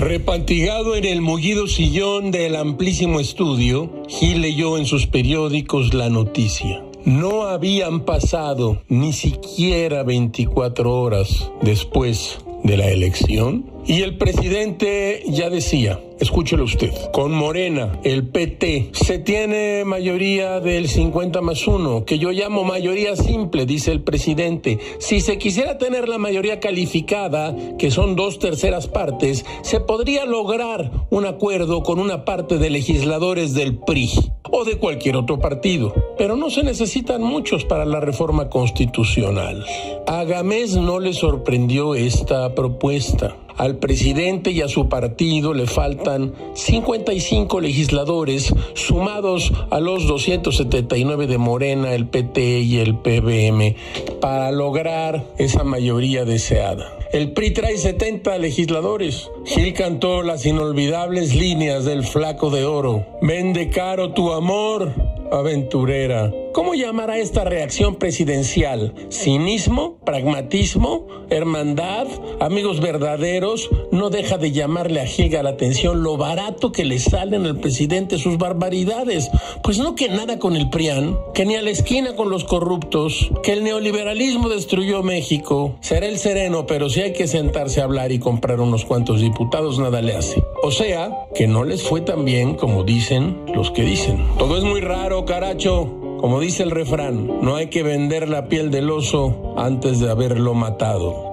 Empantigado en el mullido sillón del amplísimo estudio, Gil leyó en sus periódicos la noticia. No habían pasado ni siquiera 24 horas después de la elección y el presidente ya decía, escúchelo usted, con Morena, el PT, se tiene mayoría del 50 más 1, que yo llamo mayoría simple, dice el presidente. Si se quisiera tener la mayoría calificada, que son dos terceras partes, se podría lograr un acuerdo con una parte de legisladores del PRI o de cualquier otro partido. Pero no se necesitan muchos para la reforma constitucional. A Gamés no le sorprendió esta propuesta. Al presidente y a su partido le faltan 55 legisladores sumados a los 279 de Morena, el PT y el PBM para lograr esa mayoría deseada. El PRI trae 70 legisladores. Gil cantó las inolvidables líneas del flaco de oro. Vende caro tu amor, aventurera. ¿Cómo llamar a esta reacción presidencial? ¿Cinismo? ¿Pragmatismo? ¿Hermandad? ¿Amigos verdaderos? No deja de llamarle a Giga la atención lo barato que le salen al presidente sus barbaridades. Pues no que nada con el PRIAN, que ni a la esquina con los corruptos, que el neoliberalismo destruyó México. Será el sereno, pero si hay que sentarse a hablar y comprar unos cuantos diputados, nada le hace. O sea, que no les fue tan bien como dicen los que dicen. Todo es muy raro, caracho. Como dice el refrán, no hay que vender la piel del oso antes de haberlo matado.